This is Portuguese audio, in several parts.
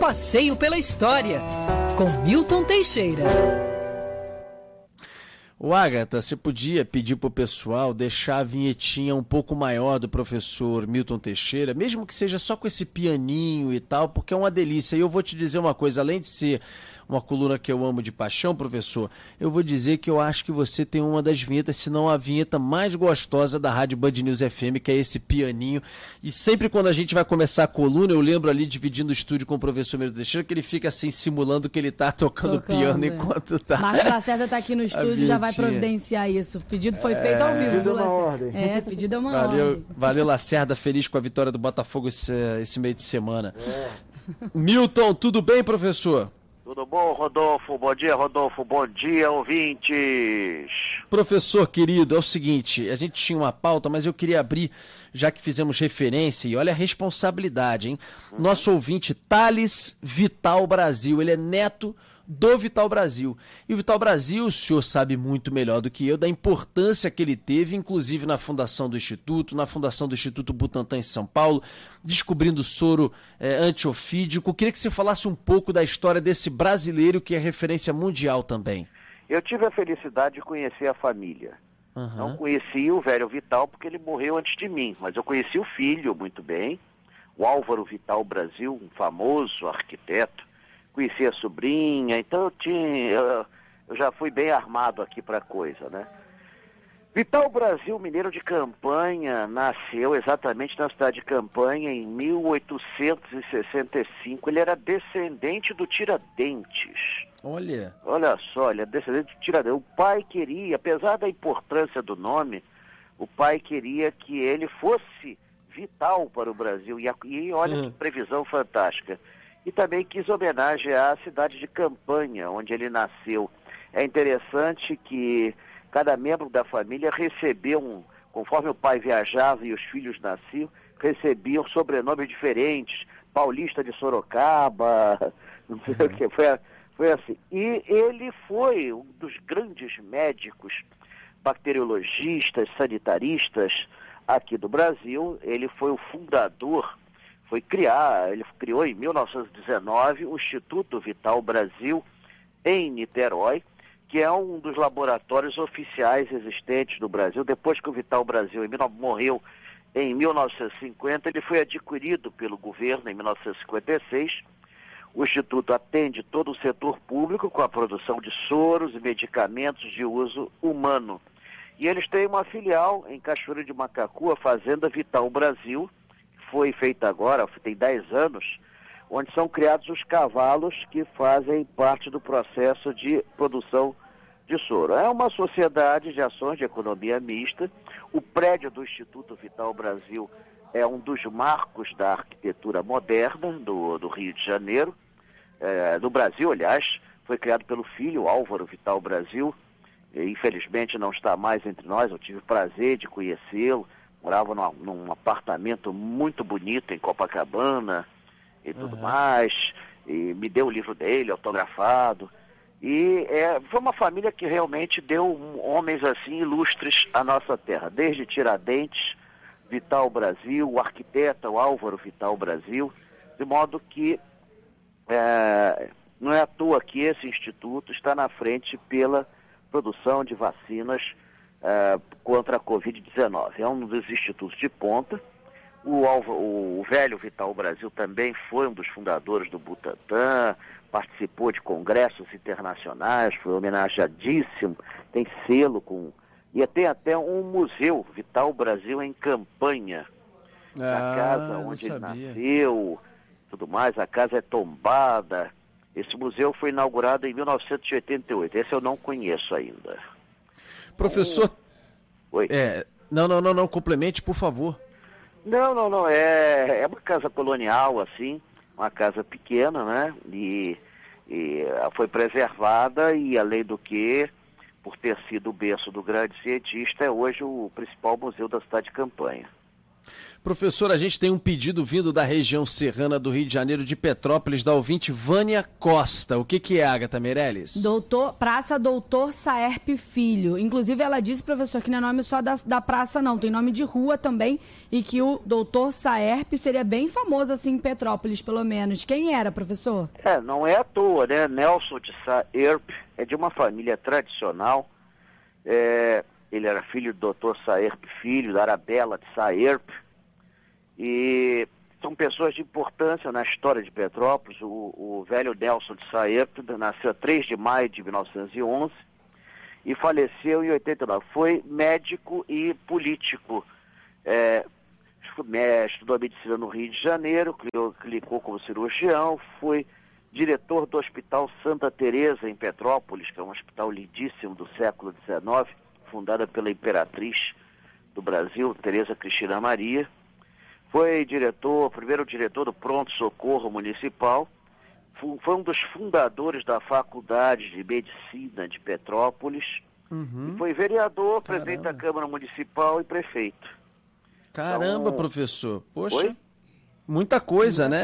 passeio pela história, com Milton Teixeira. O Agatha, você podia pedir para o pessoal deixar a vinhetinha um pouco maior do professor Milton Teixeira, mesmo que seja só com esse pianinho e tal, porque é uma delícia. E eu vou te dizer uma coisa, além de ser uma coluna que eu amo de paixão, professor, eu vou dizer que eu acho que você tem uma das vinhetas, se não a vinheta mais gostosa da Rádio Band News FM, que é esse pianinho. E sempre quando a gente vai começar a coluna, eu lembro ali dividindo o estúdio com o professor Meiro Teixeira, que ele fica assim simulando que ele está tocando, tocando piano é. enquanto está. Marcos Lacerda está aqui no estúdio, já vai providenciar isso. O pedido foi é... feito ao vivo. Pedido é uma ordem. É, pedido é uma valeu, ordem. Valeu, Lacerda, feliz com a vitória do Botafogo esse, esse meio de semana. É. Milton, tudo bem, professor? Tudo bom, Rodolfo? Bom dia, Rodolfo. Bom dia, ouvintes. Professor querido, é o seguinte, a gente tinha uma pauta, mas eu queria abrir, já que fizemos referência, e olha a responsabilidade, hein? Nosso ouvinte, Thales Vital Brasil, ele é neto do Vital Brasil. E o Vital Brasil, o senhor sabe muito melhor do que eu da importância que ele teve, inclusive na fundação do Instituto, na fundação do Instituto Butantan em São Paulo, descobrindo soro é, antiofídico. Queria que você falasse um pouco da história desse brasileiro que é referência mundial também. Eu tive a felicidade de conhecer a família. Uhum. Não conheci o velho Vital porque ele morreu antes de mim, mas eu conheci o filho muito bem, o Álvaro Vital Brasil, um famoso arquiteto conheci a sobrinha, então eu tinha. Eu, eu já fui bem armado aqui para a coisa, né? Vital Brasil Mineiro de Campanha nasceu exatamente na cidade de Campanha em 1865. Ele era descendente do Tiradentes. Olha. Olha só, ele é descendente do Tiradentes. O pai queria, apesar da importância do nome, o pai queria que ele fosse vital para o Brasil. E, e olha uhum. que previsão fantástica e também quis homenagear a cidade de Campanha, onde ele nasceu. É interessante que cada membro da família recebeu, um, conforme o pai viajava e os filhos nasciam, recebiam sobrenomes diferentes, Paulista de Sorocaba, não sei o que, foi, foi assim. E ele foi um dos grandes médicos, bacteriologistas, sanitaristas aqui do Brasil, ele foi o fundador foi criar, ele criou em 1919 o Instituto Vital Brasil em Niterói, que é um dos laboratórios oficiais existentes no Brasil. Depois que o Vital Brasil morreu em 1950, ele foi adquirido pelo governo em 1956. O Instituto atende todo o setor público com a produção de soros e medicamentos de uso humano. E eles têm uma filial em Cachoeira de Macacu, a Fazenda Vital Brasil, foi feita agora, tem 10 anos, onde são criados os cavalos que fazem parte do processo de produção de soro. É uma sociedade de ações de economia mista. O prédio do Instituto Vital Brasil é um dos marcos da arquitetura moderna do, do Rio de Janeiro, é, do Brasil, aliás. Foi criado pelo filho Álvaro Vital Brasil. E, infelizmente não está mais entre nós, eu tive o prazer de conhecê-lo morava num, num, apartamento muito bonito em Copacabana e tudo uhum. mais, e me deu o livro dele, autografado. E é, foi uma família que realmente deu homens assim ilustres à nossa terra, desde Tiradentes, Vital Brasil, o arquiteto Álvaro Vital Brasil, de modo que é, não é à toa que esse instituto está na frente pela produção de vacinas uh, contra a Covid-19. É um dos institutos de ponta. O, o, o, velho Vital Brasil também foi um dos fundadores do Butantan, participou de congressos internacionais, foi homenageadíssimo, tem selo com. E tem até um museu, Vital Brasil em campanha. Ah, na casa onde ele nasceu, tudo mais, a casa é tombada. Esse museu foi inaugurado em 1988. Esse eu não conheço ainda. Professor. Oi. É, não, não, não, não, complemente, por favor. Não, não, não. É, é uma casa colonial, assim, uma casa pequena, né? E, e foi preservada e, além do que, por ter sido o berço do grande cientista, é hoje o principal museu da cidade de Campanha. Professor, a gente tem um pedido vindo da região serrana do Rio de Janeiro, de Petrópolis, da ouvinte Vânia Costa. O que, que é, Agatha Meirelles? Doutor, Praça Doutor Saerpe Filho. Inclusive, ela disse, professor, que não é nome só da, da praça, não. Tem nome de rua também. E que o Doutor Saerpe seria bem famoso, assim, em Petrópolis, pelo menos. Quem era, professor? É, não é à toa, né? Nelson de Saerpe é de uma família tradicional. É, ele era filho do doutor Saerpe Filho, da Arabella de Saerpe e são pessoas de importância na história de Petrópolis. O, o velho Nelson de Saeto nasceu 3 de maio de 1911 e faleceu em 89. Foi médico e político. É, estudou medicina no Rio de Janeiro, clicou como cirurgião, foi diretor do Hospital Santa Teresa em Petrópolis, que é um hospital lindíssimo do século XIX, fundada pela imperatriz do Brasil, Teresa Cristina Maria foi diretor, primeiro diretor do Pronto Socorro Municipal, foi um dos fundadores da Faculdade de Medicina de Petrópolis, uhum. foi vereador, Caramba. presidente da Câmara Municipal e prefeito. Caramba, então, professor. Poxa. Foi? Muita coisa, né?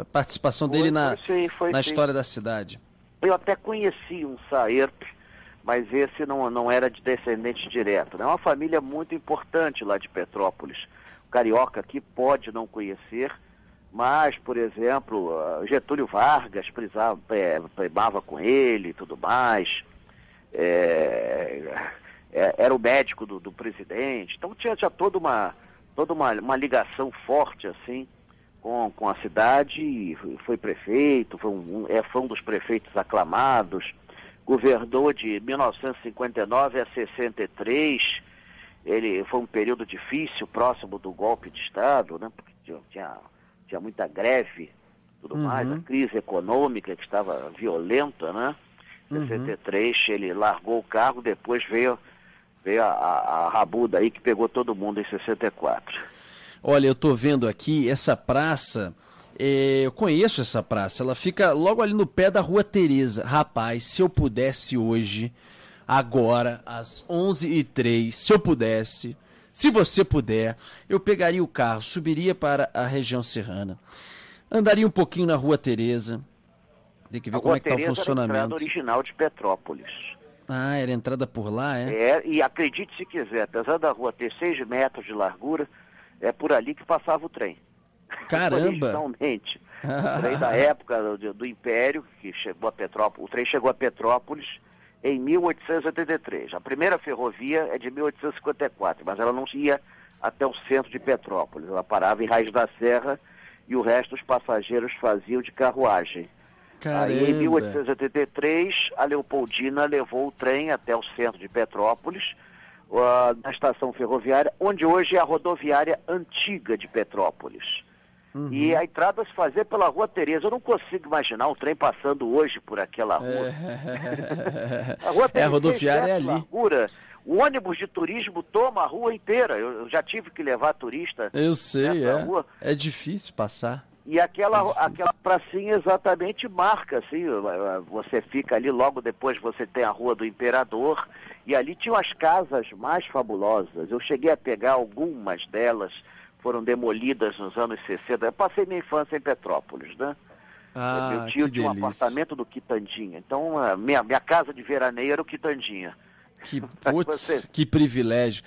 A participação foi, dele na, sim, na história da cidade. Eu até conheci um Saerp, mas esse não, não era de descendente direto. É né? uma família muito importante lá de Petrópolis carioca aqui pode não conhecer, mas, por exemplo, Getúlio Vargas prisava, é, com ele e tudo mais. É, é, era o médico do, do, presidente. Então tinha, tinha toda, uma, toda uma, uma ligação forte assim com, com a cidade. Foi prefeito, foi um, é, foi um dos prefeitos aclamados. Governou de 1959 a 63 ele foi um período difícil, próximo do golpe de Estado, né? Porque tinha, tinha muita greve tudo uhum. mais, a crise econômica que estava violenta, né? Em uhum. 63 ele largou o cargo, depois veio, veio a, a, a rabuda aí que pegou todo mundo em 64. Olha, eu estou vendo aqui essa praça. É, eu conheço essa praça, ela fica logo ali no pé da Rua Teresa. Rapaz, se eu pudesse hoje, agora, às 11h03, se eu pudesse, se você puder, eu pegaria o carro, subiria para a região serrana, andaria um pouquinho na Rua Tereza, tem que ver a como é que está o funcionamento. Era a entrada original de Petrópolis. Ah, era entrada por lá, é? É, e acredite se quiser, apesar da rua ter 6 metros de largura, é por ali que passava o trem. Caramba! Originalmente. o trem da época do, do Império, que chegou a Petrópolis, o trem chegou a Petrópolis em 1883. A primeira ferrovia é de 1854, mas ela não ia até o centro de Petrópolis. Ela parava em Raiz da Serra e o resto os passageiros faziam de carruagem. Caramba. Aí, em 1883, a Leopoldina levou o trem até o centro de Petrópolis, uh, na estação ferroviária, onde hoje é a rodoviária antiga de Petrópolis. Uhum. E a entrada se fazer pela Rua Tereza. Eu não consigo imaginar um trem passando hoje por aquela rua. É, a Rua Tereza é, a rodoviária é ali. Largura, o ônibus de turismo toma a rua inteira. Eu, já tive que levar turista. Eu sei, é. Rua. É difícil passar. E aquela, é aquela pracinha exatamente marca, assim, você fica ali, logo depois você tem a Rua do Imperador, e ali tinham as casas mais fabulosas. Eu cheguei a pegar algumas delas, foram demolidas nos anos 60. Eu passei minha infância em Petrópolis, né? Ah, Meu tio tinha um apartamento do Quitandinha. Então, minha, minha casa de veraneio era o Quitandinha. Que, putz, que privilégio.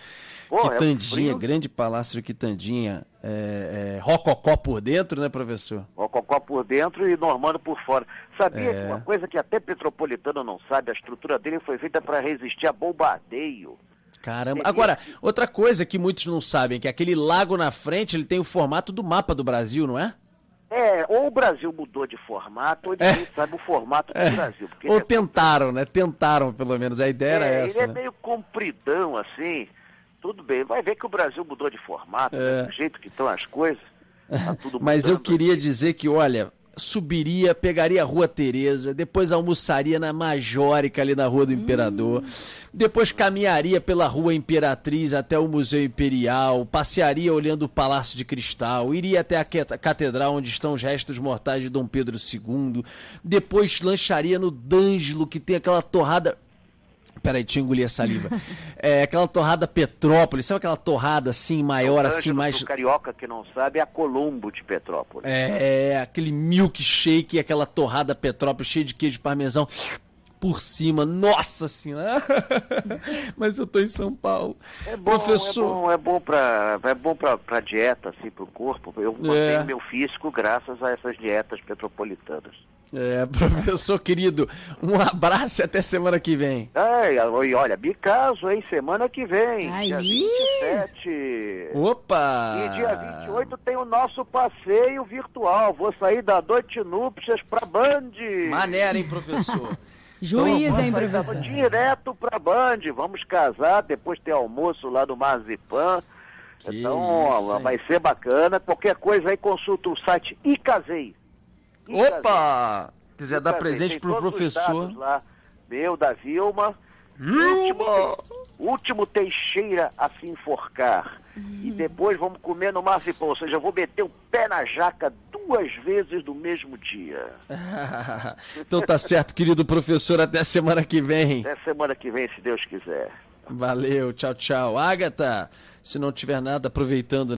Pô, Quitandinha, é grande palácio de Quitandinha. É, é, rococó por dentro, né, professor? Rococó por dentro e normando por fora. Sabia é... que uma coisa que até petropolitano não sabe, a estrutura dele foi feita para resistir a bombardeio. Caramba. Agora, outra coisa que muitos não sabem, que aquele lago na frente, ele tem o formato do mapa do Brasil, não é? É, ou o Brasil mudou de formato, ou ninguém é. sabe o formato do é. Brasil. ou é... tentaram, né? Tentaram, pelo menos. A ideia era essa. Ele é né? meio compridão, assim. Tudo bem. Vai ver que o Brasil mudou de formato, né? do jeito que estão as coisas. Tá Mas eu queria dizer que, olha, subiria, pegaria a Rua Tereza, depois almoçaria na Majórica, ali na Rua do Imperador, hum. depois caminharia pela Rua Imperatriz até o Museu Imperial, passearia olhando o Palácio de Cristal, iria até a catedral onde estão os restos mortais de Dom Pedro II, depois lancharia no D'Angelo, que tem aquela torrada Peraí, deixa eu engolir a saliva. É aquela torrada Petrópolis, sabe aquela torrada assim, maior, assim, mais. O carioca que não sabe é a Colombo de Petrópolis. É, aquele milkshake, aquela torrada Petrópolis cheia de queijo parmesão por cima. Nossa senhora! Mas eu tô em São Paulo. É bom, Professor... é bom, é bom para é bom para dieta, assim, para o corpo. Eu mantenho é. meu físico graças a essas dietas petropolitanas. É, professor querido, um abraço e até semana que vem. É, e olha, Bicaso, hein? Semana que vem, Aí. dia 27. Opa! E dia 28 tem o nosso passeio virtual. Vou sair da Noite Núpcias pra Band. Maneira, hein, professor? Juiz, então, hein, professor? Direto pra Band. Vamos casar, depois ter almoço lá do Marzipan. Que então, isso, vai ser bacana. Qualquer coisa aí, consulta o site e casei. Opa! Quiser dar presente pro professor. Lá, meu, da Vilma. Último, último Teixeira a se enforcar. E uhum. depois vamos comer no marcipão. Ou seja, eu vou meter o pé na jaca duas vezes no mesmo dia. então tá certo, querido professor. Até semana que vem. Até semana que vem, se Deus quiser. Valeu, tchau, tchau. Agatha, se não tiver nada, aproveitando.